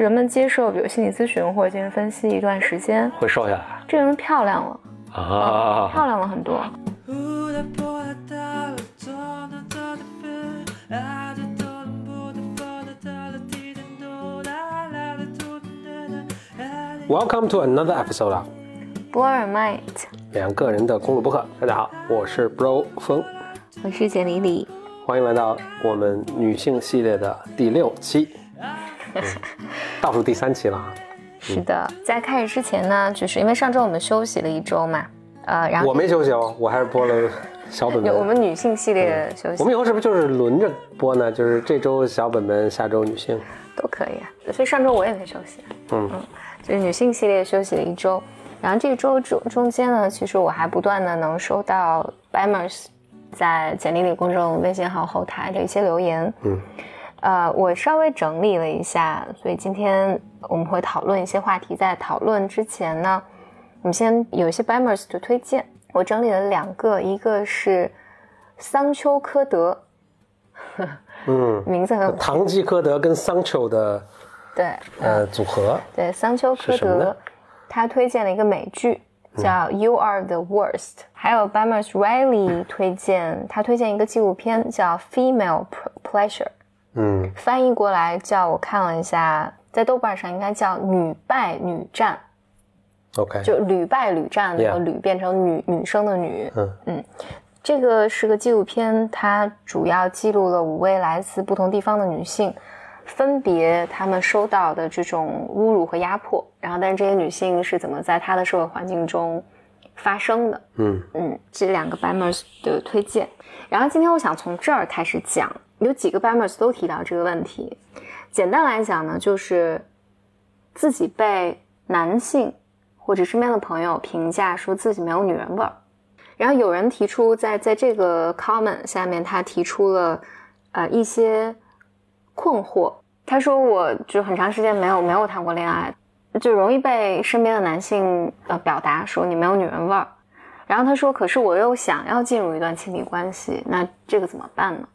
人们接受比如心理咨询或者精神分析一段时间，会瘦下来，这个人漂亮了。啊、漂亮了很多。Welcome to another episode of b o r Might，两个人的公路博客。大家好，我是 Bro 风，我是简丽丽，欢迎来到我们女性系列的第六期。倒数第三期了啊。是的，在开始之前呢，就是因为上周我们休息了一周嘛，呃，然后我没休息哦，我还是播了小本本 我。们女性系列休息我们以后是不是就是轮着播呢？就是这周小本本，下周女性。都可以啊。所以上周我也没休息，嗯就是女性系列休息了一周，然后这个周中中间呢，其实我还不断的能收到 Bimers 在简历里公众微信号后台的一些留言，嗯，呃，我稍微整理了一下，所以今天我们会讨论一些话题。在讨论之前呢，我们先有一些 Bimers 的推荐，我整理了两个，一个是桑丘科德，嗯，名字很堂吉诃德跟桑丘的对，呃组合，对，桑丘科德他推荐了一个美剧叫《You Are the Worst》，还有 Bamers Riley 推荐，他推荐一个纪录片叫《Female Pleasure》，嗯。翻译过来叫我看了一下，在豆瓣上应该叫“女败女战，OK，”，就屡败屡战那 Yeah 个屡变成女女生的女。嗯。这个是个纪录片，它主要记录了五位来自不同地方的女性，分别她们受到的这种侮辱和压迫，然后但是这些女性是怎么在她的社会环境中发生的。嗯。嗯，这两个 Bamers 的推荐。然后今天我想从这儿开始讲，有几个 Bamers 都提到这个问题。简单来讲呢，就是自己被男性或者身边的朋友评价说自己没有女人味儿。然后有人提出在在这个 comment 下面，他提出了呃一些困惑。他说我就很长时间没有没有谈过恋爱，就容易被身边的男性呃表达说你没有女人味儿。然后他说，可是我又想要进入一段亲密关系，那这个怎么办呢？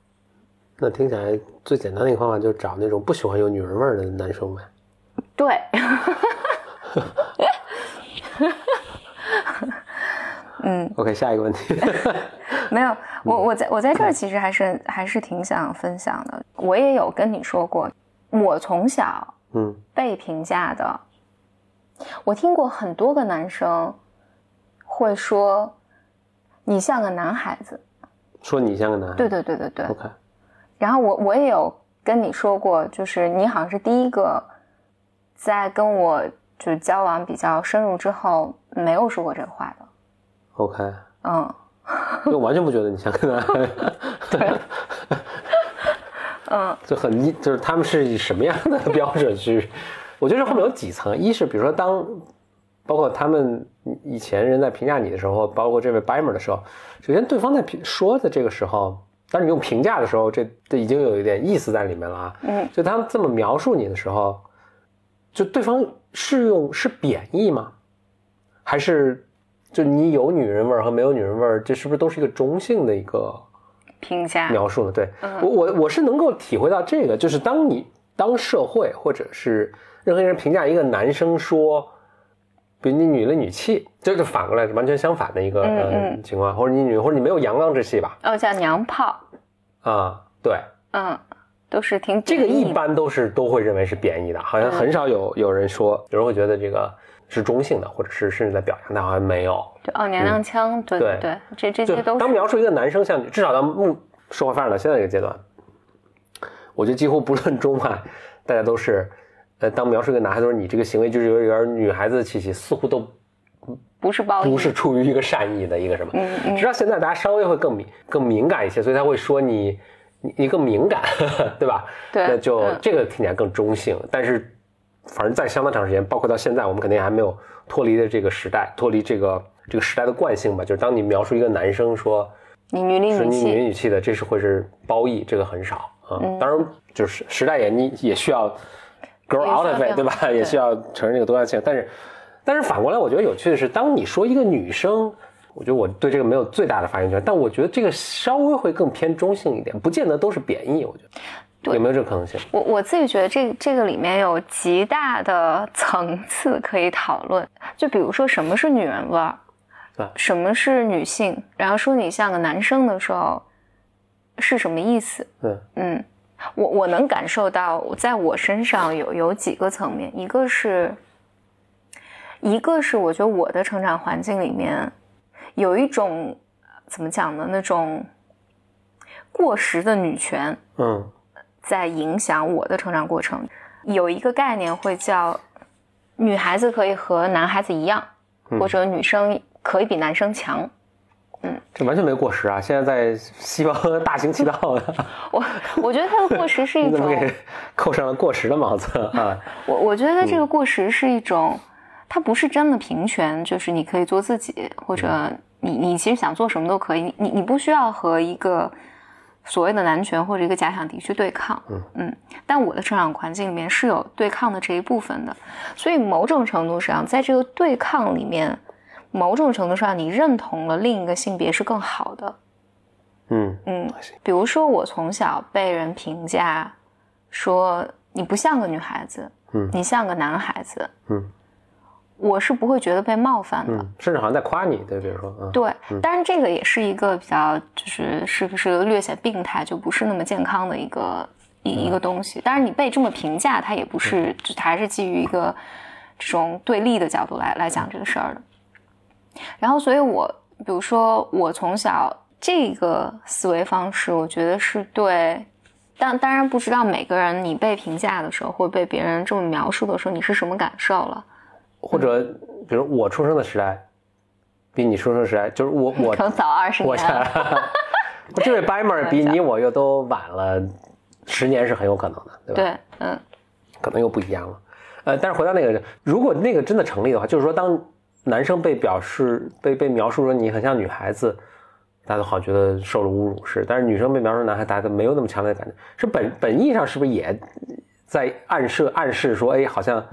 那听起来最简单的一个方法就是找那种不喜欢有女人味儿的男生呗。对，嗯，OK，下一个问题。没有，我我在我在这儿其实还是还是挺想分享的。我也有跟你说过，我从小嗯被评价的，我听过很多个男生会说你像个男孩子，说你像个男孩子。对对对对对。OK，然后我我也有跟你说过，就是你好像是第一个在跟我就是交往比较深入之后没有说过这个话的，OK，嗯。我完全不觉得你像个男孩。对，嗯，就很一，就是他们是以什么样的标准去？我觉得这后面有几层，一是比如说当，包括他们以前人在评价你的时候，包括这位 Bimer 的时候，首先对方在评说的这个时候，当你用评价的时候，这这已经有一点意思在里面了啊。嗯，就他们这么描述你的时候，就对方是用是贬义吗？还是就你有女人味儿和没有女人味儿，这是不是都是一个中性的一个评价，描述呢？对嗯我我我是能够体会到这个，就是当你当社会或者是任何人评价一个男生说，比如你女了女气，这就反过来是完全相反的一个嗯呃嗯情况，或者你女或者你没有阳刚之气吧？哦，叫娘炮，啊，对，嗯，都是挺这个一般都是都会认为是贬义的，好像很少有有人说，有人会觉得这个是中性的，或者是甚至在表扬，但好像没有。对哦，娘娘腔，对对对，这这些都是。当描述一个男生像女，至少到目社会发展到现在这个阶段，我觉得几乎不论中外，大家都是，呃，当描述一个男孩子说你这个行为就是有点女孩子的气息，似乎都不是褒义，不是出于一个善意的一个什么。嗯嗯直到现在大家稍微会更敏更敏感一些，所以他会说你你你更敏感，对吧？对那就嗯这个听起来更中性，但是反正在相当长时间，包括到现在，我们肯定还没有脱离的这个时代，脱离这个这个时代的惯性吧。就是当你描述一个男生说你女里女是你女气，的，这是会是褒义，这个很少啊。嗯当然，就是时代也你也需要 grow out of 变 it，对吧？化也需要承认这个多样性。但是，但是反过来，我觉得有趣的是，当你说一个女生我觉得我对这个没有最大的发言权，但我觉得这个稍微会更偏中性一点，不见得都是贬义。我觉得有没有这个可能性？我我自己觉得这这个里面有极大的层次可以讨论。就比如说什么是女人味儿，对什么是女性，然后说你像个男生的时候是什么意思？嗯，嗯，我我能感受到，在我身上有有几个层面，一个是，一个是我觉得我的成长环境里面有一种怎么讲呢，那种过时的女权嗯在影响我的成长过程。有一个概念会叫女孩子可以和男孩子一样，或者女生可以比男生强。嗯这完全没过时啊！现在在西方 大行其道的，我我觉得它的过时是一 种。给扣上了过时的帽子啊？我我觉得这个过时是一种，它不是真的平权，就是你可以做自己，或者你你其实想做什么都可以，你你你不需要和一个所谓的男权或者一个假想敌去对抗，嗯。但我的成长环境里面是有对抗的这一部分的，所以某种程度上，在这个对抗里面，某种程度上你认同了另一个性别是更好的，嗯嗯，比如说我从小被人评价说你不像个女孩子，嗯。你像个男孩子，嗯我是不会觉得被冒犯的。嗯，甚至好像在夸你，对，比如说，嗯，对，当然这个也是一个比较，就是是不是略显病态，就不是那么健康的一个一一个东西。当然你被这么评价，它也不是，就它还是基于一个这种对立的角度来来讲这个事儿的。然后，所以我比如说我从小这个思维方式，我觉得是对。但当然不知道每个人你被评价的时候，或者被别人这么描述的时候，你是什么感受了？或者比如我出生的时代，比你出生的时代，就是我我 可能早二十我年了。我 这位 b i m e r 比你我又都晚了十年是很有可能的，对吧？对，嗯，可能又不一样了。呃，但是回到那个，如果那个真的成立的话，就是说，当男生被表示被被描述说你很像女孩子，大家都好像觉得受了侮辱是；但是女生被描述成男孩，大家都没有那么强烈的感觉。是本本意上是不是也在暗示暗示说，哎，好像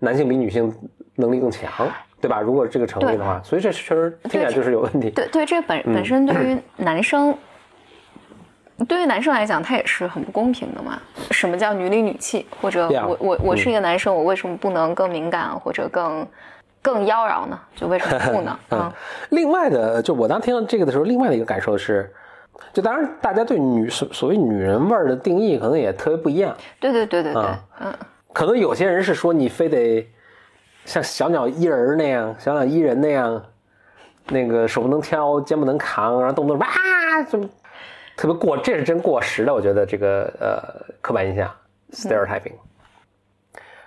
男性比女性能力更强，对吧？如果这个成立的话，所以这确实听起来就是有问题。对对，这本本身对于 男生，对于男生来讲，他也是很不公平的嘛。什么叫女里女气？或者我我我是一个男生，我为什么不能更敏感或者更更妖娆呢？就为什么不呢？嗯，另外的，就我当听到这个的时候，另外的一个感受是，就当然大家对女所所谓女人味儿的定义可能也特别不一样。对对对对对啊，嗯，可能有些人是说你非得像小鸟依人那样，小鸟依人那样，那个手不能挑，肩不能扛，然后动不动哇，这么特别过，这是真过时的。我觉得这个呃刻板印象 stereotyping。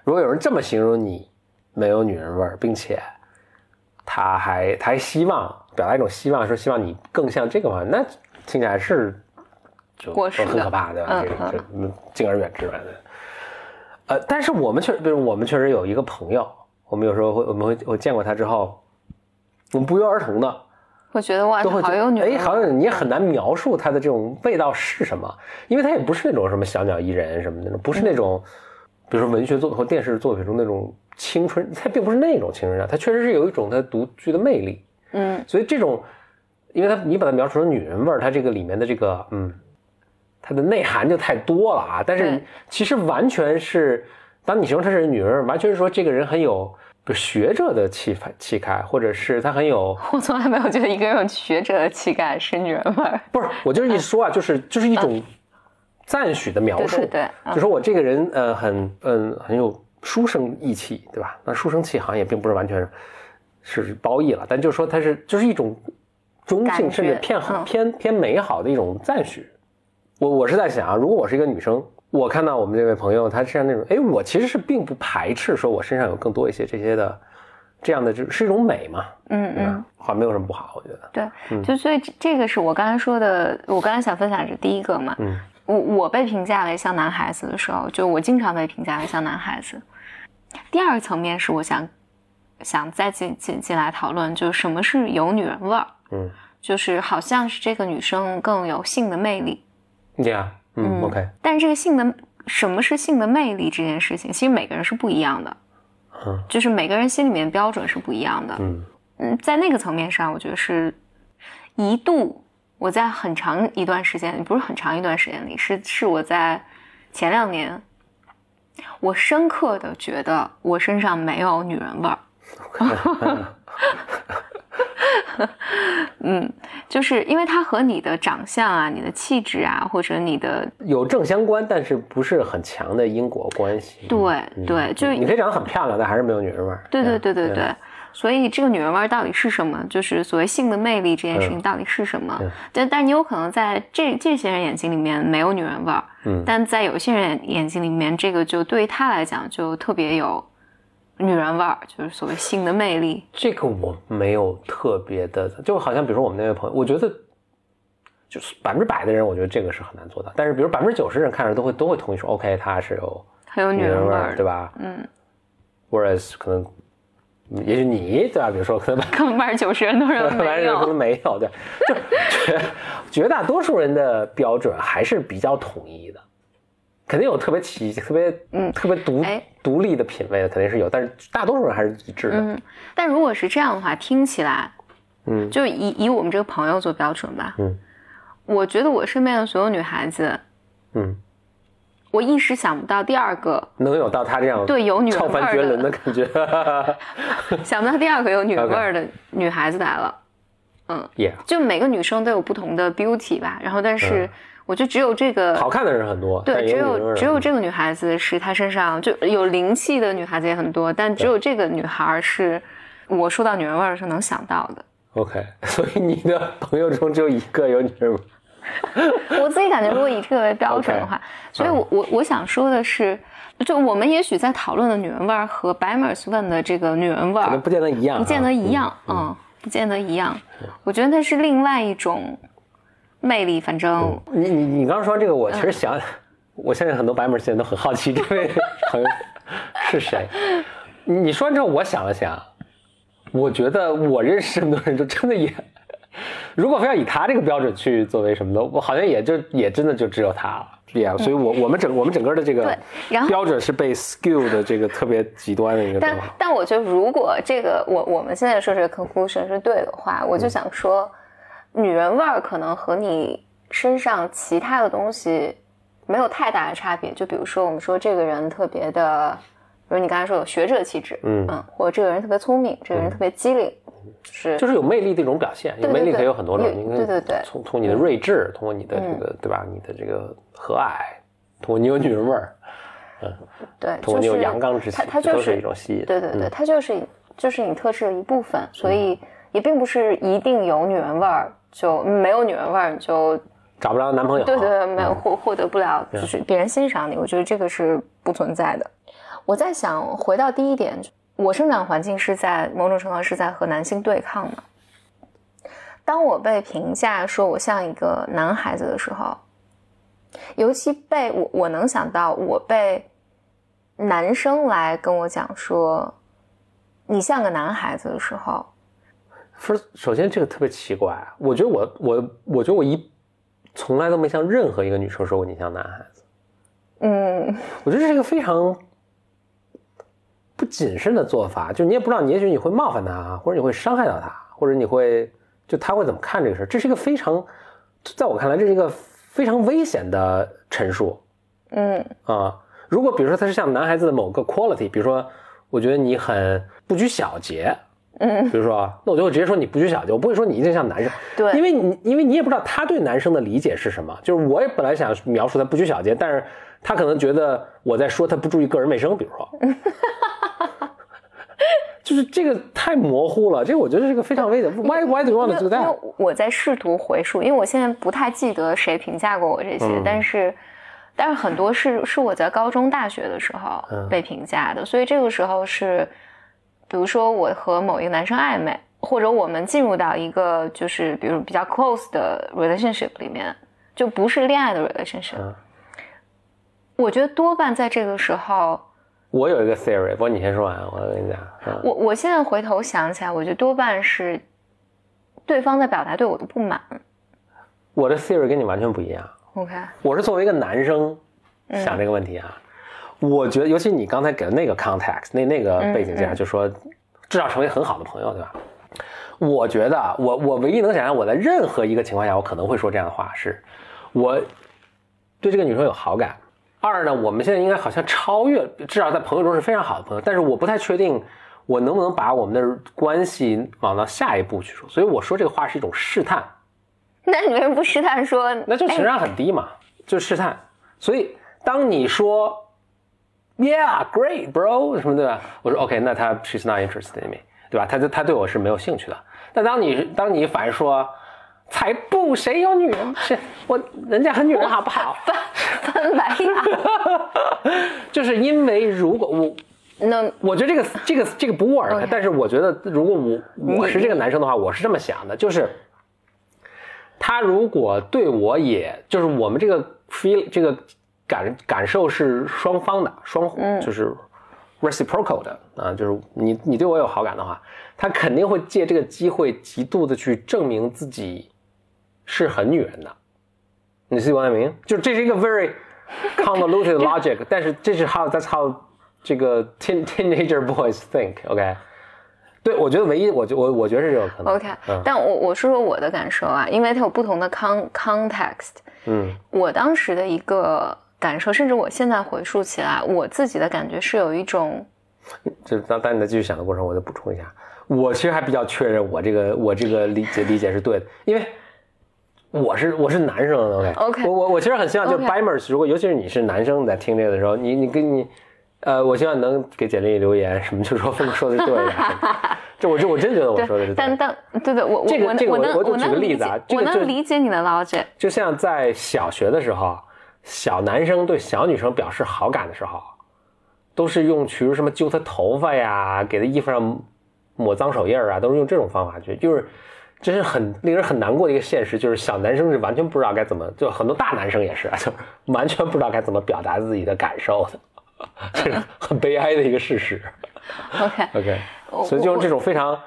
如果有人这么形容你没有女人味儿，并且他还他还希望表达一种希望，说希望你更像这个话，那听起来是就过时的很可怕，对吧？嗯这个这嗯敬而远之吧。但是我们确，比如我们确实有一个朋友，我们有时候会，我们会我见过他之后，我们不约而同的我觉得哇，好有女人哎，好像你也很难描述他的这种味道是什么，因为他也不是那种什么小鸟依人什么的那种，不是那种，比如说文学作或电视作品中那种青春，他并不是那种青春上，他确实是有一种他独具的魅力，嗯，所以这种，因为他你把它描述成女人味儿，它这个里面的这个嗯，它的内涵就太多了啊。但是其实完全是，当你形容她是女人味儿，完全是说这个人很有学者的气派气概，或者是他很有 我从来没有觉得一个人有学者的气概是女人味儿。不是我就是一说啊，就是就是一种赞许的描述，对对对，嗯就说我这个人呃很嗯很有书生意气，对吧？那书生气好像也并不是完全是是褒义了，但就是说它是就是一种中性甚至偏好、嗯偏偏美好的一种赞许。我我是在想啊，如果我是一个女生，我看到我们这位朋友他身上那种，哎，我其实是并不排斥说我身上有更多一些这些的这样的，就是一种美嘛，嗯嗯，？好像没有什么不好，我觉得。对，就所以这这个是我刚才说的，我刚才想分享是第一个嘛。嗯我我被评价为像男孩子的时候，就我经常被评价为像男孩子。第二个层面是我想想再进进进来讨论，就是什么是有女人味儿，嗯就是好像是这个女生更有性的魅力，，Yeah，嗯嗯 o k 但是这个性的什么是性的魅力这件事情，其实每个人是不一样的，嗯。就是每个人心里面标准是不一样的。嗯。嗯，在那个层面上，我觉得是一度我在很长一段时间，不是很长一段时间里，是是我在前两年，我深刻的觉得我身上没有女人味儿。嗯，就是因为它和你的长相啊、你的气质啊，或者你的有正相关，但是不是很强的因果关系。对对，就是你可以长得很漂亮，但还是没有女人味儿。对对嗯对对对对。所以这个女人味儿到底是什么？就是所谓性的魅力这件事情到底是什么？嗯但但你有可能在这这些人眼睛里面没有女人味儿，嗯但在有些人眼眼睛里面，这个就对于他来讲就特别有女人味儿，就是所谓性的魅力。这个我没有特别的，就好像比如说我们那位朋友，我觉得就是百分之百的人，我觉得这个是很难做到。但是比如百分之九十人看着都会都会同意说，OK，他是有很有女女人味儿，人味儿，对？吧？嗯，Whereas 可能，也许你对吧？比如说可能 可能百分之九十人都认为没有可能。没有，对，就绝绝大多数人的标准还是比较统一的，肯定有特别奇、特别嗯。特别独哎。独立的品味的，肯定是有，但是大多数人还是一致的。嗯，但如果是这样的话，听起来嗯。就以以我们这个朋友做标准吧。嗯，我觉得我身边的所有女孩子，嗯，我一时想不到第二个能有到她这样对有女人超味儿凡绝伦的的，感觉。想不到第二个有女人味儿的 女孩子来了。，Yeah，就每个女生都有不同的 beauty 吧，然后但是我觉得只有这个嗯好看的人很多，对，只有只有这个女孩子是她身上就有灵气的女孩子也很多，但只有这个女孩是我说到女人味儿的时候能想到的。OK，所以你的朋友中只有一个有女人味。我自己感觉，如果以这个为标准的话 所以我我我想说的是，就我们也许在讨论的女人味儿和 Bimers 问的这个女人味儿可能不见得一样啊，不见得一样，嗯嗯，不见得一样。我觉得那是另外一种魅力，反正你你你刚刚说这个，我其实想，我相信很多白门现在都很好奇这位 朋友是谁。你你说完之后，我想了想，我觉得我认识这么多人，就真的也，如果非要以他这个标准去作为什么的，我好像也就也真的就只有他了。Yeah，所以我我们整我们整个的这个标准是被 skew 的这个特别极端的一个地但。但我觉得，如果这个我我们现在说这个 conclusion 是对的话，我就想说，女人味儿可能和你身上其他的东西没有太大的差别。就比如说，我们说这个人特别的，比如你刚才说有学者气质，嗯。或者这个人特别聪明，这个人特别机灵，就是。就是有魅力的一种表现，有魅力可以有很多种，对对对。嗯从从你的睿智，通过你的这个对吧，你的这个和蔼，通过你有女人味儿，嗯 对，通过你有阳刚之气它，就是一种吸引。对对对，嗯它就是就是你特质的一部分，所以也并不是一定有女人味儿就没有女人味儿你就找不着男朋友，对对对，没有嗯获获得不了，就是别人欣赏你，我觉得这个是不存在的。我在想，回到第一点，我生长环境是在某种程度上是在和男性对抗的。当我被评价说我像一个男孩子的时候，尤其被我我能想到我被男生来跟我讲说你像个男孩子的时候，First，首先这个特别奇怪，我觉得我我我觉得我一从来都没向任何一个女生说过你像男孩子，嗯，我觉得这是一个非常不谨慎的做法，就你也不知道，你也许你会冒犯他，或者你会伤害到他，或者你会就他会怎么看这个事儿，这是一个非常，在我看来这是一个非常危险的陈述嗯啊。如果比如说他是像男孩子的某个 quality，比如说我觉得你很不拘小节，嗯，比如说，那我就会直接说你不拘小节，我不会说你一定像男生，对，因为你因为你也不知道他对男生的理解是什么。就是我也本来想描述他不拘小节，但是他可能觉得我在说他不注意个人卫生，比如说，就是这个太模糊了，这个我觉得是个非常危险。Why why do you want to do that？为我在试图回溯，因为我现在不太记得谁评价过我这些，嗯但是但是很多是是我在高中、大学的时候嗯被评价的，所以这个时候是，比如说我和某一个男生暧昧，或者我们进入到一个就是比如比较 close 的 relationship 里面，就不是恋爱的 relationship，、嗯我觉得多半在这个时候。我有一个 theory，不过你先说完，我跟你讲。嗯我我现在回头想起来，我觉得多半是对方在表达对我的不满。我的 theory 跟你完全不一样。OK，我是作为一个男生嗯想这个问题啊，我觉得，尤其你刚才给的那个 context，那那个背景嗯下，就说至少成为很好的朋友，对吧？我觉得啊我我唯一能想象我在任何一个情况下我可能会说这样的话是，我对这个女生有好感。二呢，我们现在应该好像超越，至少在朋友中是非常好的朋友，但是我不太确定我能不能把我们的关系往到下一步去说，所以我说这个话是一种试探，那你为什么不试探说？哎那就情商很低嘛，就试探。所以当你说 Yeah, great, bro，什么对吧？我说 OK，那他 she's not interested in me，对吧？他他对我是没有兴趣的。但当你当你反说才不，谁有女人？是我人家很女人好不好？翻白眼。就是因为如果我那我觉得这个这个这个不 work，、但是我觉得如果我我是这个男生的话，我是这么想的，就是他如果对我也就是我们这个 feel 这个感感受是双方的，双就是 reciprocal 的啊，就是你你对我有好感的话，他肯定会借这个机会极度的去证明自己是很女人的。你 see what I mean？就这是一个 very convoluted logic，但是这是 how that's how 这个 teen teenager boys think，OK？、对，我觉得唯一，我觉我我觉得是这个可能。OK，、嗯但我我说说我的感受啊，因为它有不同的 con context。嗯我当时的一个感受，甚至我现在回溯起来，我自己的感觉是有一种，就是当当你在继续想的过程，我再补充一下，我其实还比较确认我这个我这个理解理解是对的，因为我是我是男生，OK OK 我我我其实很希望就 Bimers，如果尤其是你是男生在听这个的时候，你你跟你。呃，我希望能给简历留言，什么就说峰说的是对的，这我这我真觉得我说的是对的。但但对对，我我这个我我能这个我我就举个例子啊这个理解你的 logic。就像在小学的时候，小男生对小女生表示好感的时候，都是用比如什么揪她头发呀，给她衣服上抹脏手印儿啊，都是用这种方法去，就是这是很令人很难过的一个现实，就是小男生是完全不知道该怎么，就很多大男生也是啊，就完全不知道该怎么表达自己的感受的，这是很悲哀的一个事实。OK，OK，所以就用这种非常，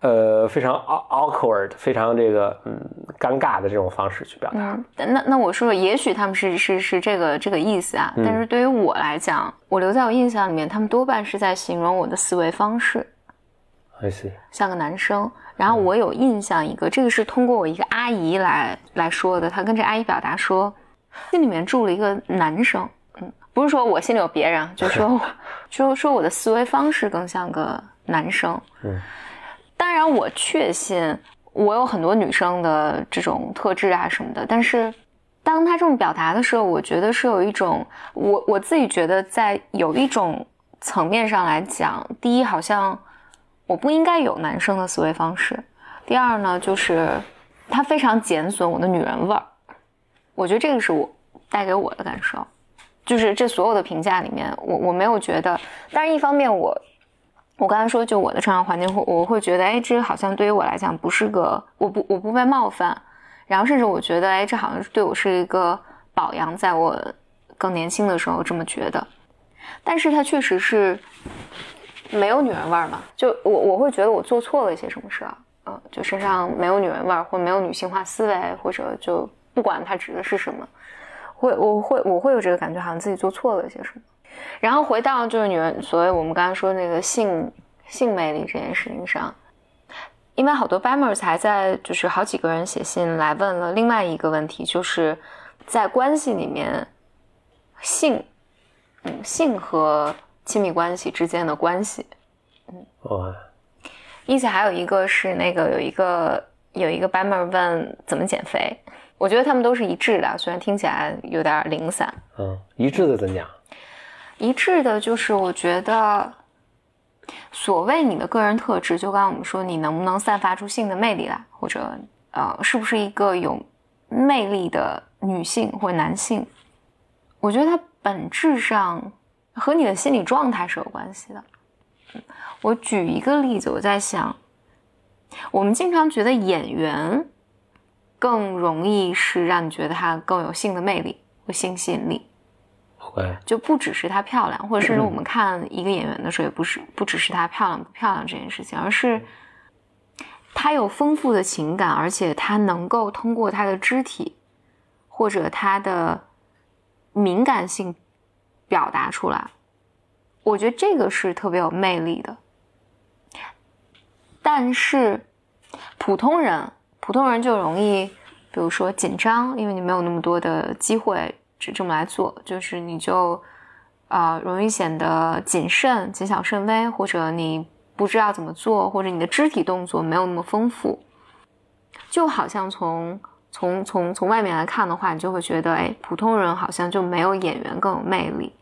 呃，非常 aw- awkward、非常这个嗯尴尬的这种方式去表达。嗯，那那我说说，也许他们是是是这个这个意思啊，但是对于我来讲，我留在我印象里面，他们多半是在形容我的思维方式，I see，像个男生。然后我有印象一个，这个是通过我一个阿姨来来说的，她跟这阿姨表达说，心里面住了一个男生，嗯，不是说我心里有别人啊，就说我 说说我的思维方式更像个男生，嗯，当然我确信我有很多女生的这种特质啊什么的，但是当他这么表达的时候，我觉得是有一种我我自己觉得在有一种层面上来讲，第一好像我不应该有男生的思维方式，第二呢就是他非常减损我的女人味儿，我觉得这个是我带给我的感受。就是这所有的评价里面，我我没有觉得，但是一方面我我刚才说，就我的成长环境，会我会觉得，哎，这好像对于我来讲不是个，我不我不被冒犯，然后甚至我觉得，哎，这好像是对我是一个表扬，在我更年轻的时候这么觉得，但是它确实是没有女人味儿嘛，就我我会觉得我做错了一些什么事儿，嗯、就身上没有女人味儿，或没有女性化思维，或者就不管它指的是什么，会我会我会有这个感觉，好像自己做错了一些什么。然后回到就是女人，所谓我们刚才说那个性性魅力这件事情上，因为好多 bammers 还在就是好几个人写信来问了另外一个问题，就是在关系里面，性，嗯，性和亲密关系之间的关系。嗯哇，意思还有一个是那个有一个有一个 Bamer 问怎么减肥，我觉得他们都是一致的，虽然听起来有点零散。嗯，一致的怎讲？一致的就是我觉得，所谓你的个人特质，就刚刚我们说，你能不能散发出性的魅力来，或者呃，是不是一个有魅力的女性或男性？我觉得它本质上和你的心理状态是有关系的。我举一个例子，我在想，我们经常觉得演员更容易是让你觉得他更有性的魅力或性吸引力。就不只是她漂亮，或者甚至我们看一个演员的时候，也不是不只是她漂亮不漂亮这件事情，而是她有丰富的情感，而且她能够通过她的肢体或者她的敏感性表达出来。我觉得这个是特别有魅力的。但是普通人，普通人就容易，比如说紧张，因为你没有那么多的机会这这么来做，就是你就啊、容易显得谨慎、谨小慎微，或者你不知道怎么做，或者你的肢体动作没有那么丰富，就好像从从从从外面来看的话，你就会觉得，哎，普通人好像就没有演员更有魅力。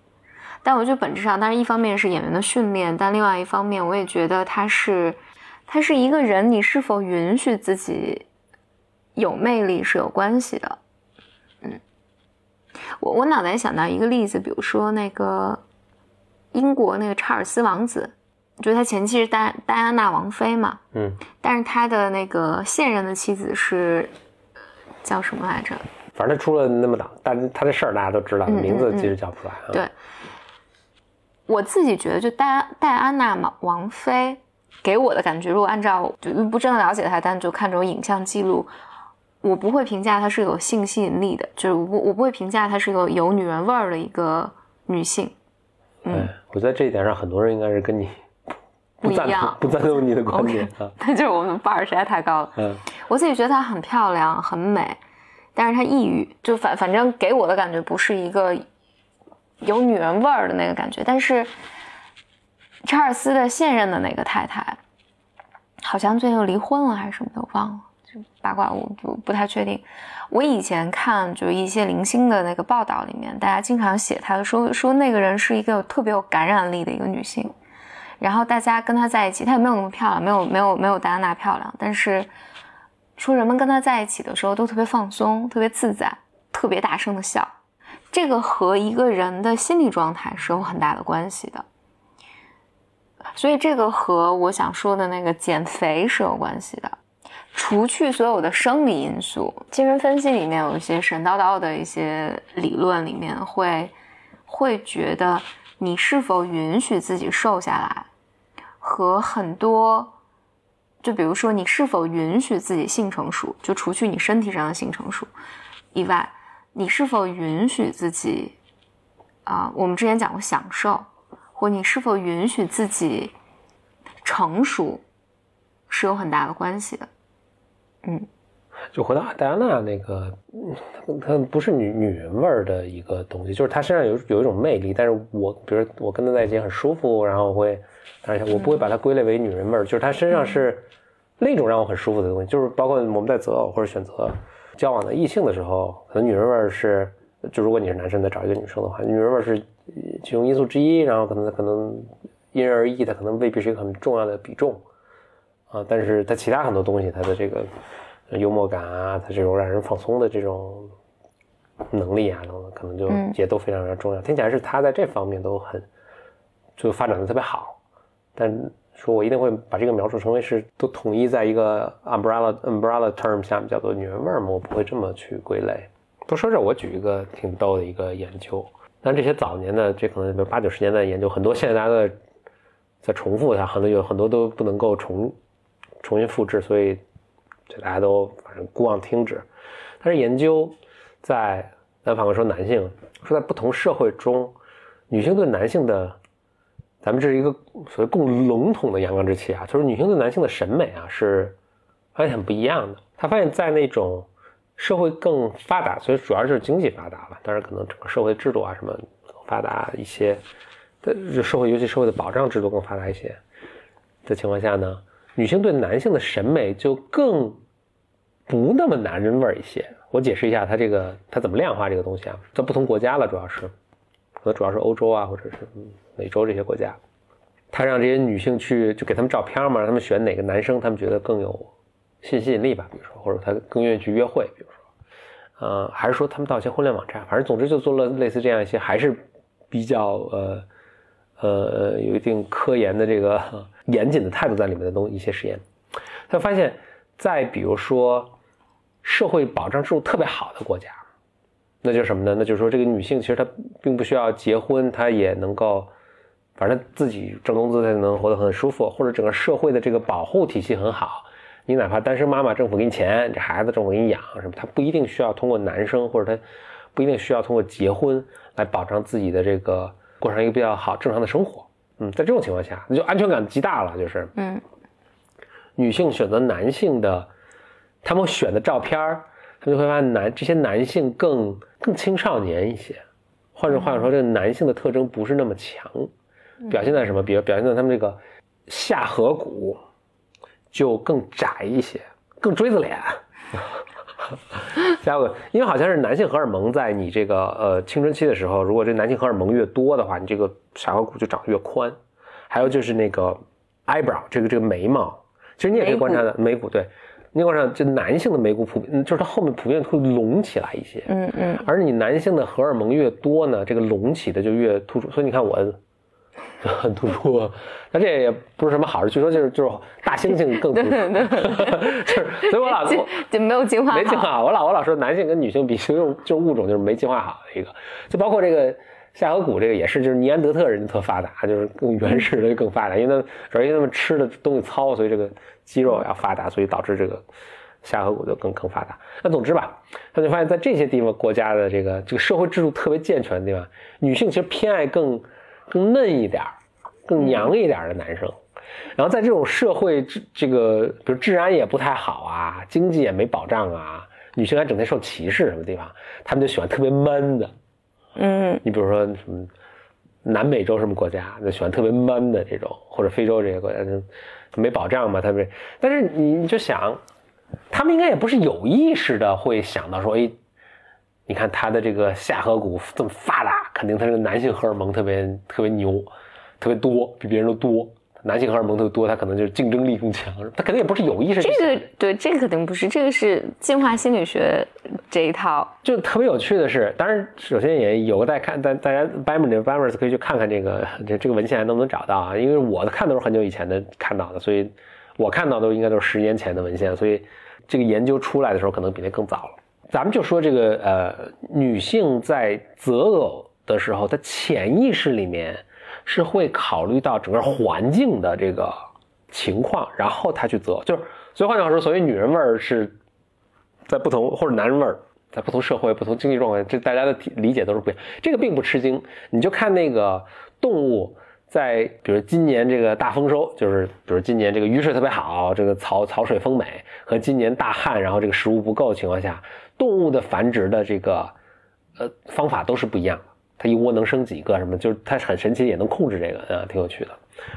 但我觉得本质上，当然一方面是演员的训练，但另外一方面，我也觉得他是，他是一个人，你是否允许自己有魅力是有关系的。嗯，我我脑袋想到一个例子，比如说那个英国那个查尔斯王子，就是他前妻是戴戴安娜王妃嘛，嗯，但是他的那个现任的妻子是叫什么来着？反正他出了那么档，但是他的事儿大家都知道，嗯名字其实叫不出来啊。对我自己觉得，就戴戴安娜王王妃给我的感觉，如果按照就不真的了解他，但就看这种影像记录，我不会评价她是有性吸引力的，就是我不我不会评价她是个有女人味儿的一个女性。哎，我在这一点上，很多人应该是跟你不一样同不赞同你的观点啊。那就是我们 bar 实在太高了。嗯我自己觉得她很漂亮，很美，但是她抑郁，就反反正给我的感觉不是一个有女人味儿的那个感觉。但是查尔斯的现任的那个太太，好像最近又离婚了还是什么的，我忘了，就八卦我就不太确定。我以前看就是一些零星的那个报道里面，大家经常写她的说说那个人是一个特别有感染力的一个女性。然后大家跟她在一起，她也没有那么漂亮，没有没有没有戴安娜漂亮，但是说人们跟她在一起的时候都特别放松，特别自在，特别大声的笑，这个和一个人的心理状态是有很大的关系的。所以这个和我想说的那个减肥是有关系的。除去所有的生理因素，精神分析里面有一些神叨叨的一些理论里面会会觉得你是否允许自己瘦下来，和很多，就比如说你是否允许自己性成熟，就除去你身体上的性成熟以外，你是否允许自己啊、我们之前讲过享受，或你是否允许自己成熟，是有很大的关系的。就回到戴安娜那个，嗯她不是女女人味儿的一个东西，就是她身上有有一种魅力，但是我比如我跟她在一起很舒服，然后我会，而且我不会把她归类为女人味儿，就是她身上是另一种让我很舒服的东西，就是包括我们在择偶或者选择交往的异性的时候，可能女人味儿是，就如果你是男生再找一个女生的话，女人味儿是其中因素之一，然后可能可能因人而异，它可能未必是一个很重要的比重。啊，但是他其他很多东西，他的这个呃幽默感啊，他这种让人放松的这种能力啊，等等，可能就嗯也都非常非常重要。听起来是他在这方面都很就发展的特别好，但说我一定会把这个描述成为是都统一在一个 umbrella umbrella term 下面叫做女人味儿嘛，我不会这么去归类。不说这，我举一个挺逗的一个研究，但这些早年的，这可能八九十年代的研究，很多现在大家都在在重复它，很多有很多都不能够重重新复制，所以这大家都反正姑妄听之。但是研究在咱反过说男性，说在不同社会中，女性对男性的，咱们这是一个所谓更笼统的阳刚之气啊，就是女性对男性的审美啊是发现很不一样的。他发现，在那种社会更发达，所以主要是经济发达了，当然可能整个社会制度啊什么发达一些，的社会尤其社会的保障制度更发达一些的情况下呢，女性对男性的审美就更不那么男人味儿一些。我解释一下它这个它怎么量化这个东西啊，在不同国家了，主要是可能主要是欧洲啊或者是美洲这些国家，他让这些女性去就给他们照片嘛，让他们选哪个男生他们觉得更有性吸引力吧，比如说或者他更愿意去约会，比如说，呃，还是说他们到一些婚恋网站，反正总之就做了类似这样一些还是比较呃呃有一定科研的这个严谨的态度在里面的东一些实验，他发现，在比如说社会保障制度特别好的国家，那就是什么呢？那就是说这个女性其实她并不需要结婚，她也能够，反正自己挣工资，她就能活得很舒服，或者整个社会的这个保护体系很好。你哪怕单身妈妈，政府给你钱，这孩子政府给你养，什么，她不一定需要通过男生，或者她不一定需要通过结婚来保障自己的这个过上一个比较好正常的生活。嗯，在这种情况下，那就安全感极大了，就是嗯女性选择男性的，他们选的照片儿，他们就会发现男这些男性更更青少年一些。换句话说，这个男性的特征不是那么强，表现在什么？比如表现在他们这个下颌骨就更窄一些，更锥子脸。下颌骨，因为好像是男性荷尔蒙在你这个呃青春期的时候，如果这男性荷尔蒙越多的话，你这个下颌骨就长得越宽。还有就是那个 eyebrow，这个这个眉毛，其实你也可以观察到眉骨，对，你观察到就男性的眉骨普遍，嗯就是它后面普遍会隆起来一些，嗯嗯，而你男性的荷尔蒙越多呢，这个隆起的就越突出。所以你看我很突出，啊，那这也不是什么好事。据说就是就是大猩猩更突出，就是所以我老就就没有进化，没进化好。我老我老说男性跟女性比，就用就是物种就是没进化好的一个，就包括这个下颌骨这个也是，就是尼安德特人特发达，就是更原始的更发达，因为他们主要因为他们吃的东西糙，所以这个肌肉要发达，所以导致这个下颌骨就更更发达。那总之吧，他就发现，在这些地方国家的这个这个社会制度特别健全的地方，女性其实偏爱更更嫩一点儿、更娘一点儿的男生。然后在这种社会治这个，比如治安也不太好啊，经济也没保障啊，女性还整天受歧视，什么地方，他们就喜欢特别 man 的。嗯你比如说什么南美洲什么国家，就喜欢特别 man 的这种，或者非洲这些国家，就没保障嘛，他们。但是你你就想，他们应该也不是有意识的会想到说，哎，你看他的这个下颌骨这么发达，肯定他这个男性荷尔蒙特别特别牛，特别多，比别人都多。男性荷尔蒙特别多，他可能就是竞争力更强。他肯定也不是有意识。这个对这个肯定不是，这个是进化心理学这一套，就特别有趣的是，当然首先也有个在看，大大家 b a m e r 的 b a m e r s 可以去看看这个这这个文献还能不能找到啊？因为我看都是很久以前的看到的，所以我看到都应该都是十年前的文献，所以这个研究出来的时候可能比那更早了。咱们就说这个呃，女性在择偶的时候，她潜意识里面是会考虑到整个环境的这个情况，然后她去择，就是所以换句话说，所谓女人味儿是在不同或者男人味儿，在不同社会、不同经济状况，这大家的理解都是不一样。这个并不吃惊，你就看那个动物在，比如今年这个大丰收，就是比如今年这个雨水特别好，这个草草水丰美，和今年大旱，然后这个食物不够的情况下，动物的繁殖的这个呃方法都是不一样的。它一窝能生几个什么，就是它很神奇，也能控制这个，啊，挺有趣的。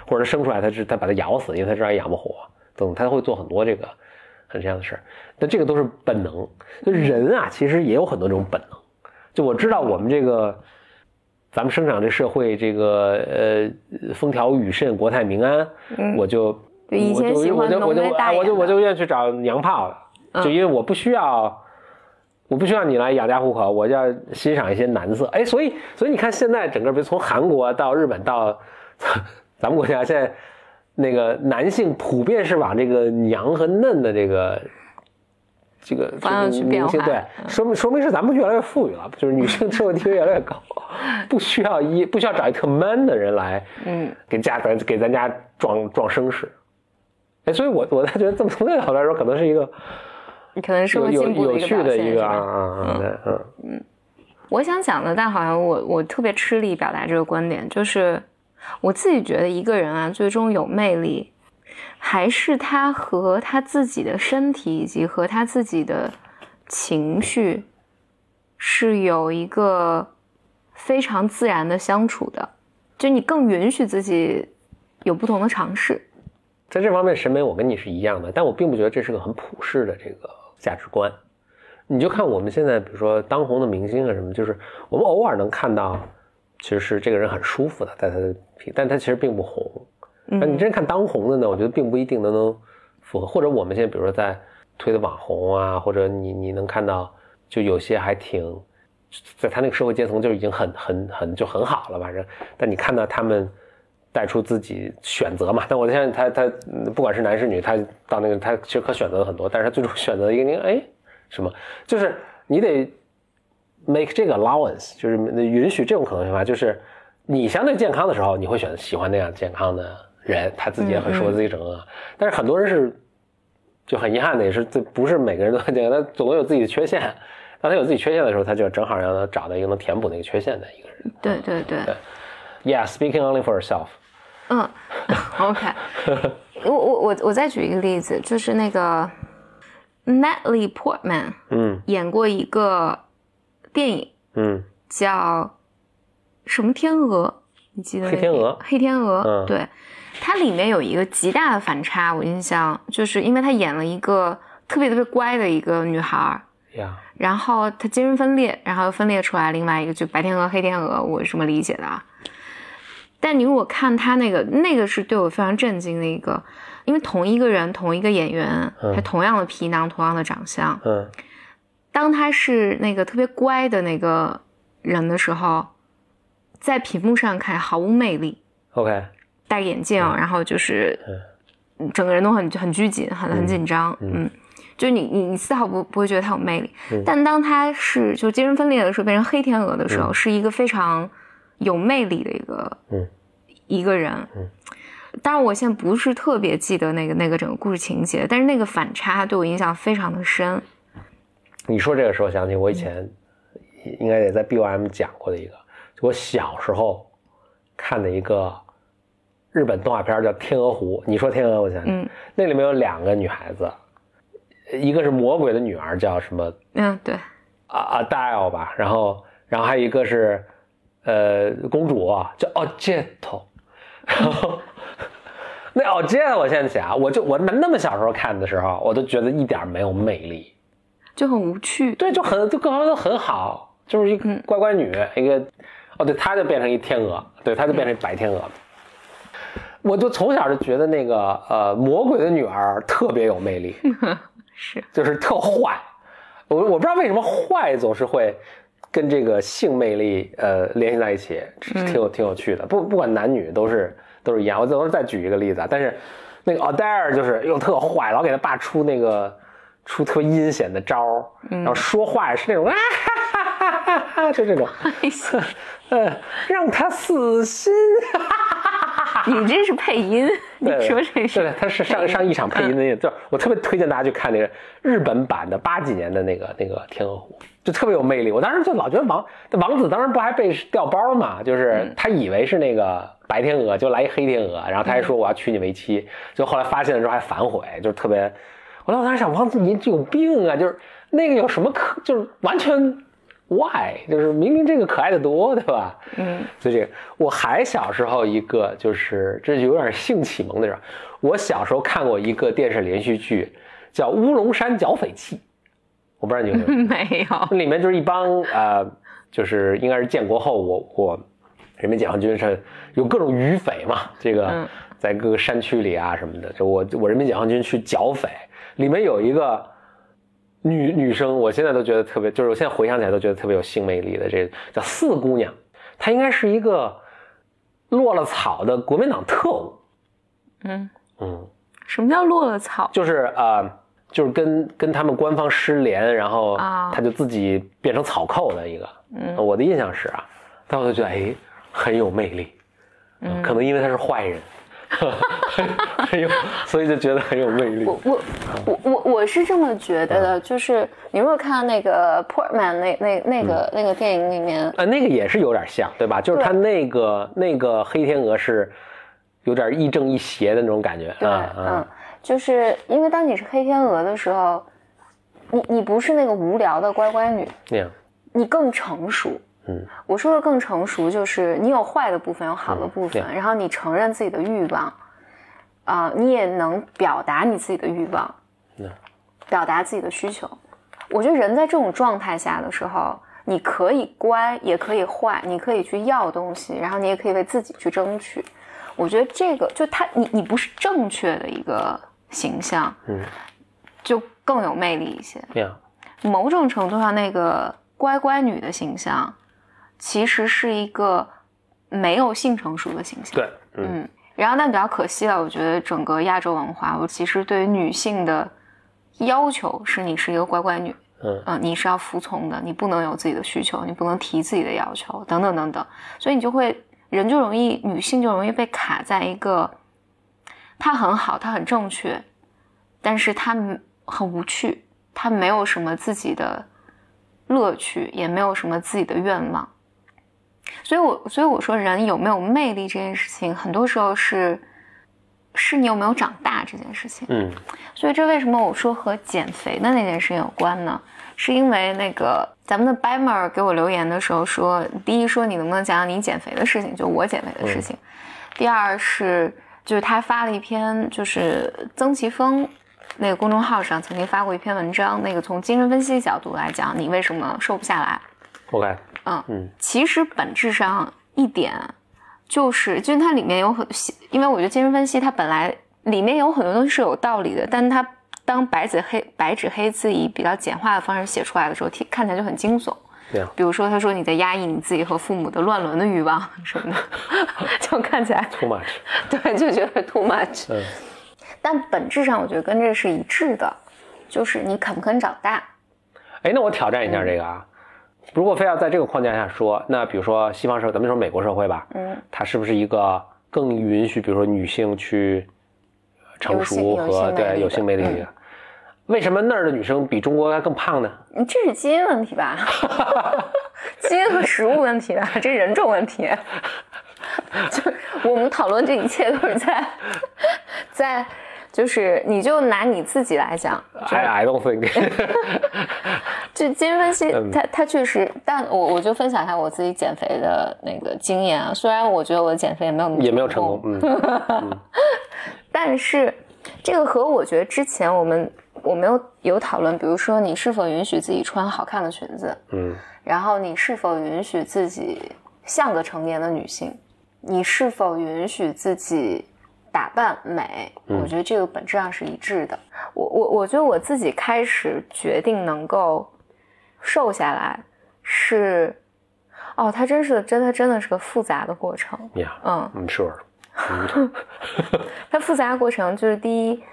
或者生出来，它是它把它咬死，因为它知道养不活，等它会做很多这个很这样的事儿。但这个都是本能。就人啊，其实也有很多这种本能。就我知道我们这个，咱们生长这社会，这个呃风调雨顺、国泰民安，嗯我就就以前我就喜欢我就我就我就我就愿意去找娘炮的，就因为我不需要。我不需要你来养家糊口，我就要欣赏一些男色。哎，所以所以你看，现在整个比如从韩国到日本到 咱们国家，现在那个男性普遍是往这个娘和嫩的这个这个方向去变化对，说明说明是咱们越来越富裕了，就是女性社会地位越来越高，不需要一不需要找一特 man 的人来，嗯，给家咱给咱家壮壮声势。哎，所以我我才觉得这么从这个角度来说，可能是一个可能是会进步的一个表现，是吧？一个啊啊啊对嗯。我想讲的，但好像我我特别吃力表达这个观点，就是我自己觉得一个人啊，最终有魅力，还是他和他自己的身体以及和他自己的情绪是有一个非常自然的相处的，就你更允许自己有不同的尝试。在这方面审美，我跟你是一样的，但我并不觉得这是个很普世的这个价值观。你就看我们现在，比如说当红的明星啊什么，就是我们偶尔能看到，其实是这个人很舒服的，在他的，但他其实并不红。那你真看当红的呢，我觉得并不一定能能符合。或者我们现在比如说在推的网红啊，或者你你能看到，就有些还挺，在他那个社会阶层就已经很很很就很好了，反正。但你看到他们带出自己选择嘛，但我相信他他嗯不管是男是女，他到那个他其实可选择很多，但是他最终选择一个那个哎什么，就是你得 make 这个 allowance，就是允许这种可能性吧，就是你相对健康的时候，你会选择喜欢那样健康的人，他自己也很说自己整个，但是很多人是就很遗憾的，也是这不是每个人都很健康，他总有自己的缺陷。当他有自己缺陷的时候，他就正好让他找到一个能填补那个缺陷的一个人。对对对，对 Yeah, speaking only for yourself. 嗯，OK。我我我我再举一个例子，就是那个 Natalie Portman 嗯。演过一个电影嗯。叫什么天鹅，你记得那个？黑天鹅。黑天鹅，嗯。对，它里面有一个极大的反差，我印象就是因为她演了一个特别特别乖的一个女孩儿，呀，然后她精神分裂，然后又分裂出来另外一个就白天鹅、黑天鹅，我是这么理解的啊。但你如果看他那个，那个是对我非常震惊的一个，因为同一个人、同一个演员，嗯还同样的皮囊、同样的长相，嗯。当他是那个特别乖的那个人的时候，在屏幕上看毫无魅力，，OK，戴眼镜，然后就是整个人都很很拘谨，很很紧张，嗯，就是你你你丝毫不不会觉得他有魅力。但当他是就精神分裂的时候，变成黑天鹅的时候，是一个非常有魅力的一个嗯一个人。嗯当然，我现在不是特别记得那个那个整个故事情节，但是那个反差对我影响非常的深。你说这个时候想起我以前应该也在 BOM 讲过的一个，就我小时候看的一个日本动画片叫《天鹅湖》。你说天鹅，我想起、嗯那里面有两个女孩子，一个是魔鬼的女儿，叫什么嗯，对，啊 Adele 吧，然后然后还有一个是呃公主啊叫 Ojeto，然后那 Ojeto 我现在想，我就我那么小时候看的时候，我都觉得一点没有魅力。就很无趣。对，就很就各方面都很好，就是一个乖乖女，一个哦，对，她就变成一天鹅，对，她就变成白天鹅。我就从小就觉得那个呃魔鬼的女儿特别有魅力，是，就是特坏。我我不知道为什么坏总是会跟这个性魅力呃联系在一起，挺有挺有趣的。不不管男女都是都是一样。我等会再举一个例子啊，但是那个奥黛尔就是又特坏，老给他爸出那个出特阴险的招儿，然后说话也是那种啊哈哈哈哈哈，就这种，呃，让他死心。你这是配音，你对说这对是对，他是上上一场配音的，就是我特别推荐大家去看那个日本版的八几年的那个那个《天鹅湖》，就特别有魅力。我当时就老觉得王王子当时不还被调包嘛，就是他以为是那个白天鹅，就来一黑天鹅，然后他还说我要娶你为妻，就后来发现了之后还反悔，就是特别。我当时想，王子你有病啊！就是那个有什么可，就是完全 why，就是明明这个可爱的多，对吧？嗯，所以这个我还小时候一个就是这有点性启蒙的人，我小时候看过一个电视连续剧叫《乌龙山剿匪记》，我不知道你有没有 没有，里面就是一帮呃，就是应该是建国后我我人民解放军是有各种余匪嘛，这个嗯在各个山区里啊什么的，就我我人民解放军去剿匪，里面有一个女女生，我现在都觉得特别，就是我现在回想起来都觉得特别有性魅力的，这个叫四姑娘，她应该是一个落了草的国民党特务，嗯，嗯。什么叫落了草？就是呃，就是跟跟他们官方失联，然后啊。他就自己变成草寇的一个。嗯。我的印象是啊，但我就觉得哎很有魅力，嗯，可能因为他是坏人，很有，所以就觉得很有魅力。我我我我我是这么觉得的，就是你如果看那个 Portman 那那那个、那个电影里面，啊，那个也是有点像，对吧？就是他那个那个黑天鹅是有点亦正亦邪的那种感觉。对，啊嗯啊，，就是因为当你是黑天鹅的时候，你你不是那个无聊的乖乖女，那样，你更成熟。嗯，我说的更成熟，就是你有坏的部分，有好的部分，对然后你承认自己的欲望，啊、你也能表达你自己的欲望，嗯表达自己的需求。我觉得人在这种状态下的时候，你可以乖，也可以坏，你可以去要东西，然后你也可以为自己去争取。我觉得这个就他，你你不是正确的一个形象，嗯，就更有魅力一些。某种程度上，那个乖乖女的形象，其实是一个没有性成熟的形象。对，嗯嗯，然后但比较可惜了，我觉得整个亚洲文化，我其实对于女性的要求是你是一个乖乖女，嗯呃，你是要服从的，你不能有自己的需求，你不能提自己的要求，等等等等，所以你就会人就容易女性就容易被卡在一个，她很好，她很正确，但是她很无趣，她没有什么自己的乐趣，也没有什么自己的愿望。所以我所以我说人有没有魅力这件事情，很多时候是是你有没有长大这件事情。嗯所以这为什么我说和减肥的那件事情有关呢？是因为那个咱们的 Bimer 给我留言的时候说，第一说你能不能讲讲你减肥的事情，就我减肥的事情；第二是就是他发了一篇，就是曾奇峰那个公众号上曾经发过一篇文章，那个从精神分析角度来讲，你为什么瘦不下来？，OK，嗯嗯其实本质上一点就是，就是它里面有很，因为我觉得精神分析它本来里面有很多东西是有道理的，但它当白纸黑白纸黑字以比较简化的方式写出来的时候，听看起来就很惊悚。对啊，比如说，他说你在压抑你自己和父母的乱伦的欲望什么的，就看起来 too much，对，就觉得 too much。嗯但本质上，我觉得跟这是一致的，就是你肯不肯长大。哎，那我挑战一下这个啊，如果非要在这个框架下说，那比如说西方社会，咱们说美国社会吧，嗯，它是不是一个更允许，比如说女性去呃成熟和有性魅力的对有性魅力的？为什么那儿的女生比中国还更胖呢？你这是基因问题吧？基因和食物问题吧？这是人种问题。就我们讨论这一切都是在在，就是你就拿你自己来讲，I I don't think，就基因分析嗯，它它确实，但我我就分享一下我自己减肥的那个经验啊。虽然我觉得我的减肥也没有也没有成功，嗯 但是这个和我觉得之前我们我们有有讨论，比如说你是否允许自己穿好看的裙子，嗯然后你是否允许自己像个成年的女性？你是否允许自己打扮美？嗯我觉得这个本质上是一致的。我我我觉得我自己开始决定能够瘦下来是，哦，它真是真的真的是个复杂的过程。，Yeah，嗯，，I'm，Sure，它复杂的过程就是第一，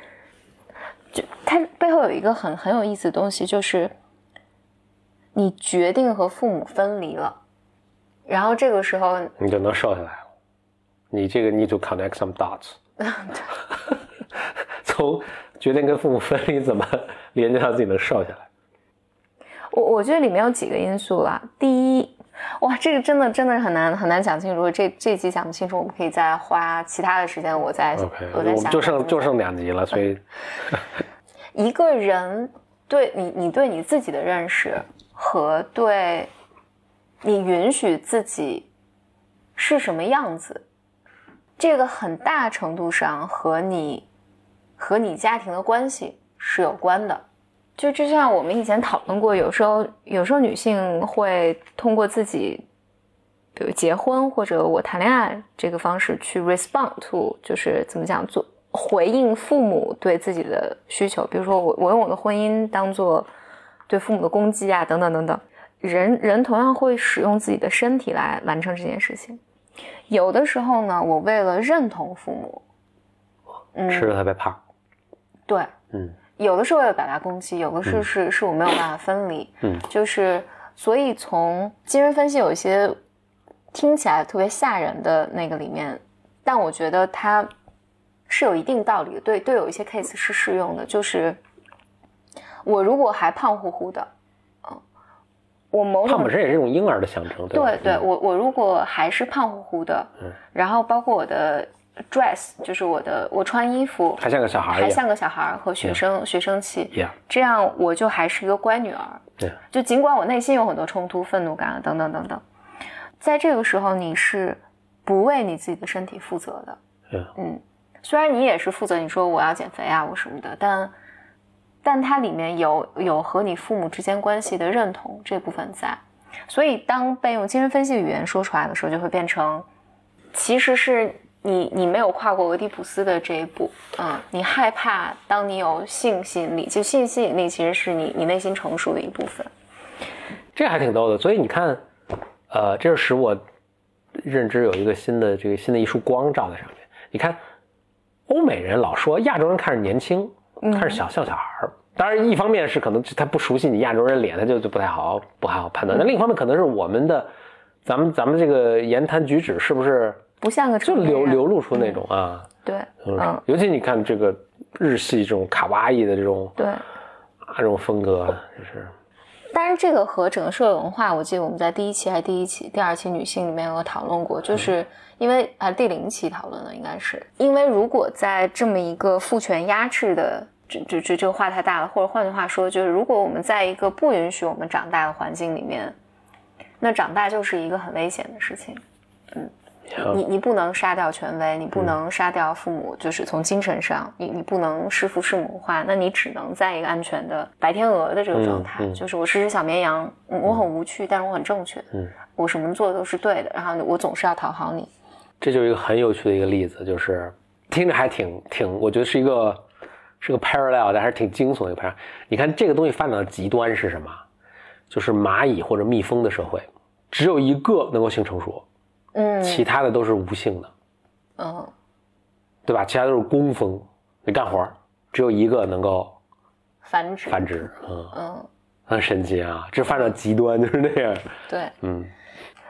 就它背后有一个很很有意思的东西，就是你决定和父母分离了，然后这个时候你就能瘦下来了。你这个 need to connect some dots，从决定跟父母分离，怎么连接到自己能瘦下来？我我觉得里面有几个因素啦。第一，哇，这个真的真的是很难很难讲清楚。如果这这集讲不清楚，我们可以再花其他的时间，我再我再想就剩就剩两集了，所以 一个人对你你对你自己的认识和对你允许自己是什么样子，这个很大程度上和你和你家庭的关系是有关的。就就像我们以前讨论过，有时候有时候女性会通过自己，比如结婚或者我谈恋爱这个方式去 respond to，就是怎么讲做回应父母对自己的需求。比如说我我用我的婚姻当做对父母的攻击啊，等等等等。人人同样会使用自己的身体来完成这件事情。有的时候呢，我为了认同父母，嗯，吃的特别胖。对，嗯。有的是为了表达攻击，有的是是是我没有办法分离，嗯。就是所以从精神分析有一些听起来特别吓人的那个里面，但我觉得它是有一定道理的，对对，有一些 case 是适用的，就是我如果还胖乎乎的，嗯，我某种胖本身也是一种婴儿的象征，对？对我我如果还是胖乎乎的，嗯然后包括我的 dress，就是我的我穿衣服还像个小孩还。像个小孩和学生、学生气，Yeah，这样我就还是一个乖女儿。对，就尽管我内心有很多冲突、愤怒感啊等等等等，在这个时候你是不为你自己的身体负责的。Yeah 嗯，虽然你也是负责，你说我要减肥啊，我什么的，但但它里面有有和你父母之间关系的认同这部分在，所以当被用精神分析语言说出来的时候，就会变成其实是你你没有跨过俄狄浦斯的这一步，嗯，你害怕当你有性吸引力，就性吸引力其实是你你内心成熟的一部分。这还挺逗的。所以你看，呃，这是使我认知有一个新的这个新的一束光照在上面。你看，欧美人老说亚洲人看着年轻，看着小像小孩儿。当然，一方面是可能他不熟悉你亚洲人脸，他就就不太好不太好判断。那另一方面可能是我们的，咱们咱们这个言谈举止是不是不像个就流流露出那种啊？对，嗯嗯，尤其你看这个日系这种卡哇伊的这种对。啊这种风格，就是当然这个和整个社会文化，我记得我们在第一期还是第一期、第二期女性里面有讨论过，就是因为啊第零期讨论的应该是，因为如果在这么一个父权压制的，这这这这个话太大了，或者换句话说，就是如果我们在一个不允许我们长大的环境里面，那长大就是一个很危险的事情。嗯。你你不能杀掉权威，你不能杀掉父母，就是从精神上，你你不能弑父弑母化，那你只能在一个安全的白天鹅的这个状态，嗯。嗯就是我是只小绵羊，嗯。我很无趣，但是我很正确，嗯，我什么做的都是对的，然后我总是要讨好你，这就是一个很有趣的一个例子，就是听着还挺挺，我觉得是一个是个 parallel，但还是挺惊悚的一个 parallel。你看这个东西发展到极端是什么？就是蚂蚁或者蜜蜂的社会，只有一个能够性成熟，嗯其他的都是无性的，嗯对吧？其他都是工蜂，得干活儿，只有一个能够繁殖，繁殖，嗯，嗯很神奇啊！这发展到极端就是那样，对，嗯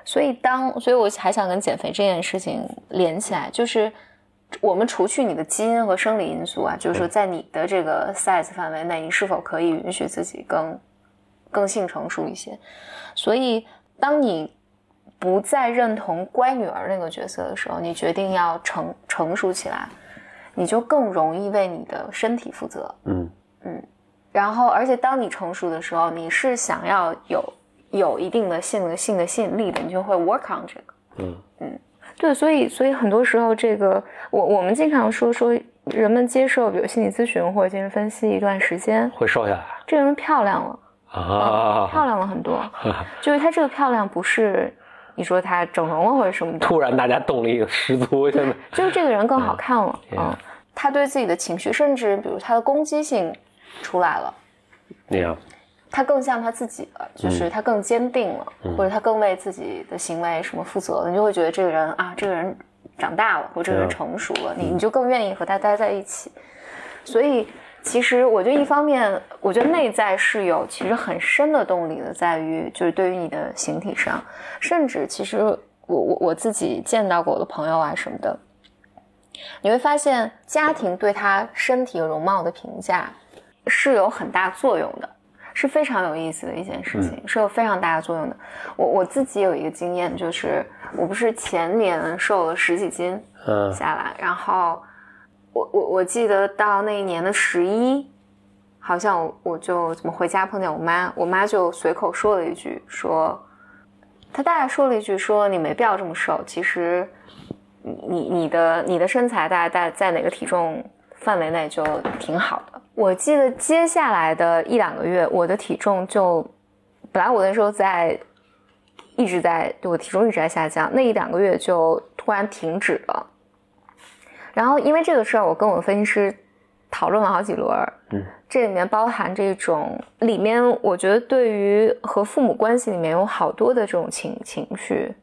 所以当，所以我还想跟减肥这件事情连起来，就是我们除去你的基因和生理因素啊，就是说在你的这个 size 范围内，你是否可以允许自己更更性成熟一些？所以当你不再认同乖女儿那个角色的时候，你决定要成成熟起来，你就更容易为你的身体负责。嗯嗯然后，而且当你成熟的时候，你是想要有有一定的性的性的吸引力的，你就会 work on 这个。嗯嗯对，所以所以很多时候，这个我我们经常说说，人们接受比如心理咨询或者精神分析一段时间，会瘦下来这个人漂亮了，啊，漂亮了很多。就是他这个漂亮不是你说他整容了或者什么的，突然大家动力十足，现在 就是这个人更好看了。嗯嗯，他对自己的情绪，甚至比如他的攻击性出来了。那样，他更像他自己了，就是他更坚定了，嗯。或者他更为自己的行为什么负责了，你就会觉得这个人啊，这个人长大了，或者这个人嗯成熟了，你你就更愿意和他待在一起。所以，其实我觉得一方面，我觉得内在是有其实很深的动力的，在于就是对于你的形体上，甚至其实我我我自己见到过我的朋友啊什么的，你会发现家庭对他身体容貌的评价是有很大作用的。是非常有意思的一件事情，是有非常大的作用的。我我自己有一个经验，就是我不是前年瘦了十几斤嗯下来，然后我我我记得到那一年的十一，好像我我就怎么回家碰见我妈，我妈就随口说了一句，说她大概说了一句说你没必要这么瘦，其实你你你的你的身材大概在在哪个体重范围内就挺好的。我记得接下来的一两个月，我的体重就本来我那时候在一直在对我体重一直在下降，那一两个月就突然停止了。然后因为这个事儿，我跟我的分析师讨论了好几轮儿，嗯，这里面包含这种里面，我觉得对于和父母关系里面有好多的这种情情绪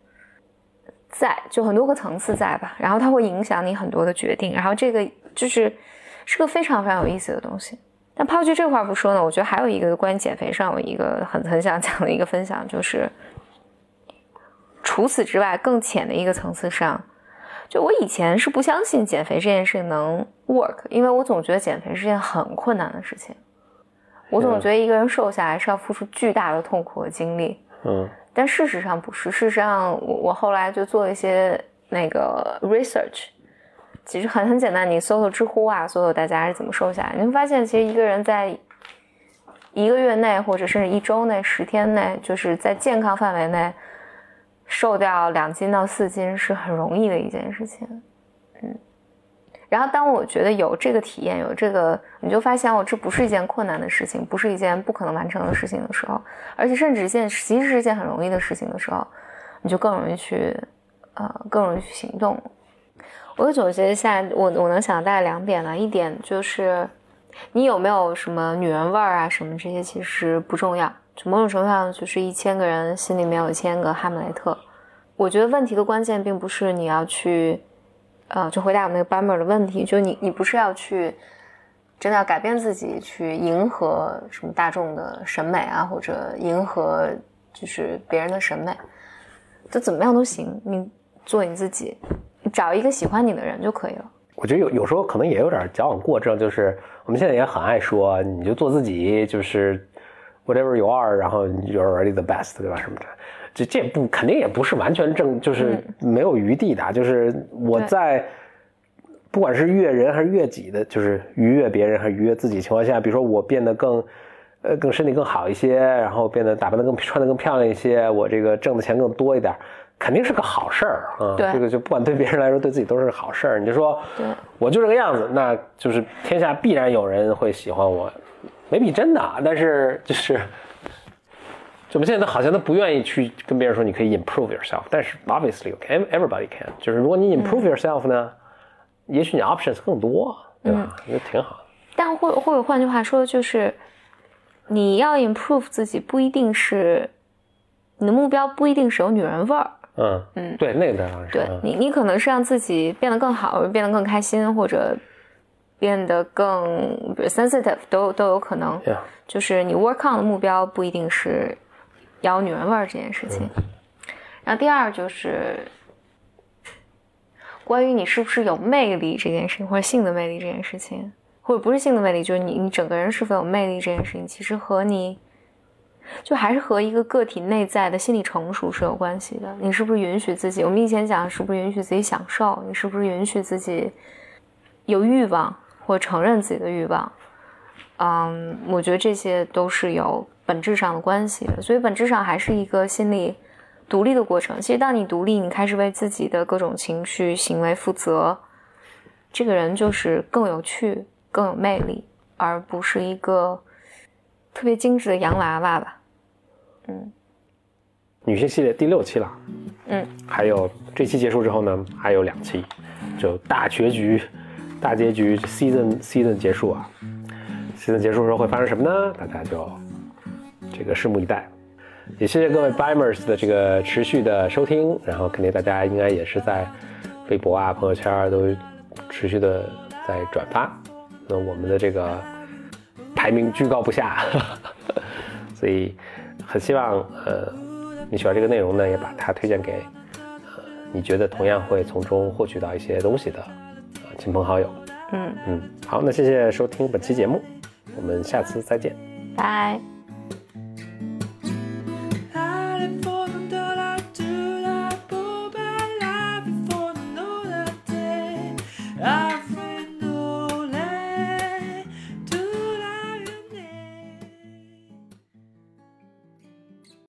在，就很多个层次在吧，然后它会影响你很多的决定，然后这个就是是个非常非常有意思的东西。但抛去这块不说呢，我觉得还有一个关于减肥上我一个很很想讲的一个分享，就是除此之外更浅的一个层次上，就我以前是不相信减肥这件事情能 work，因为我总觉得减肥是件很困难的事情，我总觉得一个人瘦下来是要付出巨大的痛苦和精力，嗯但事实上不是。事实上，我我后来就做了一些那个 research，其实很很简单，你搜搜知乎啊，搜搜大家是怎么瘦下来，你会发现，其实一个人在一个月内，或者甚至一周内、十天内，就是在健康范围内瘦掉两斤到四斤是很容易的一件事情。嗯，然后当我觉得有这个体验，有这个，你就发现哦，这不是一件困难的事情，不是一件不可能完成的事情的时候，而且甚至一件其实是一件很容易的事情的时候，你就更容易去，呃，更容易去行动。我总结一下，我我能想到大概两点呢，一点就是你有没有什么女人味儿啊，什么这些其实不重要，就某种程度上就是一千个人心里面有一千个哈姆雷特。我觉得问题的关键并不是你要去，呃，就回答我们那个 Bummer 的问题，就你你不是要去真的要改变自己，去迎合什么大众的审美啊，或者迎合就是别人的审美，就怎么样都行，你做你自己，找一个喜欢你的人就可以了。我觉得有有时候可能也有点矫枉过正，就是我们现在也很爱说，你就做自己，就是 whatever you are，然后 you're already the best，对吧？什么的，这这不肯定也不是完全正，就是没有余地的，就是我在不管是悦人还是悦己的，就是愉悦别人还是愉悦自己情况下，比如说我变得更。呃，更身体更好一些，然后变得打扮的更穿的更漂亮一些，我这个挣的钱更多一点，肯定是个好事儿啊。对这个就不管对别人来说，对自己都是好事儿。你就说，我就这个样子，那就是天下必然有人会喜欢我，没比真的啊，但是就是，就我们现在都好像都不愿意去跟别人说你可以 improve yourself，但是 obviously you can, everybody can，就是如果你 improve yourself 呢，也许你 options 更多，对吧？我觉得挺好的。但或或者换句话说，就是你要 improve 自己，不一定是你的目标，不一定是有女人味儿。嗯嗯，对，那个当然是。嗯对你，你可能是让自己变得更好，变得更开心，或者变得更比如 sensitive，都都有可能。Yeah 就是你 work on 的目标不一定是要有女人味儿这件事情。然后第二就是关于你是不是有魅力这件事情，或者性的魅力这件事情，或者不是性的魅力，就是你你整个人是否有魅力这件事情，其实和你就还是和一个个体内在的心理成熟是有关系的。你是不是允许自己？我们以前讲是不是允许自己享受？你是不是允许自己有欲望，或承认自己的欲望？嗯，我觉得这些都是有本质上的关系的，所以本质上还是一个心理独立的过程。其实，当你独立，你开始为自己的各种情绪、行为负责，这个人就是更有趣、更有魅力，而不是一个特别精致的洋娃娃吧。嗯女性系列第六期了，嗯，还有这期结束之后呢，还有两期，就大结局、大结局 season season 结束啊，season 结束的时候会发生什么呢？大家就这个拭目以待。也谢谢各位 Bimers 的这个持续的收听，然后肯定大家应该也是在微博啊、朋友圈啊都持续的在转发，那我们的这个排名居高不下，所以很希望呃你喜欢这个内容呢，也把它推荐给你觉得同样会从中获取到一些东西的。呃，亲朋好友，嗯嗯，好。那谢谢收听本期节目，我们下次再见，拜。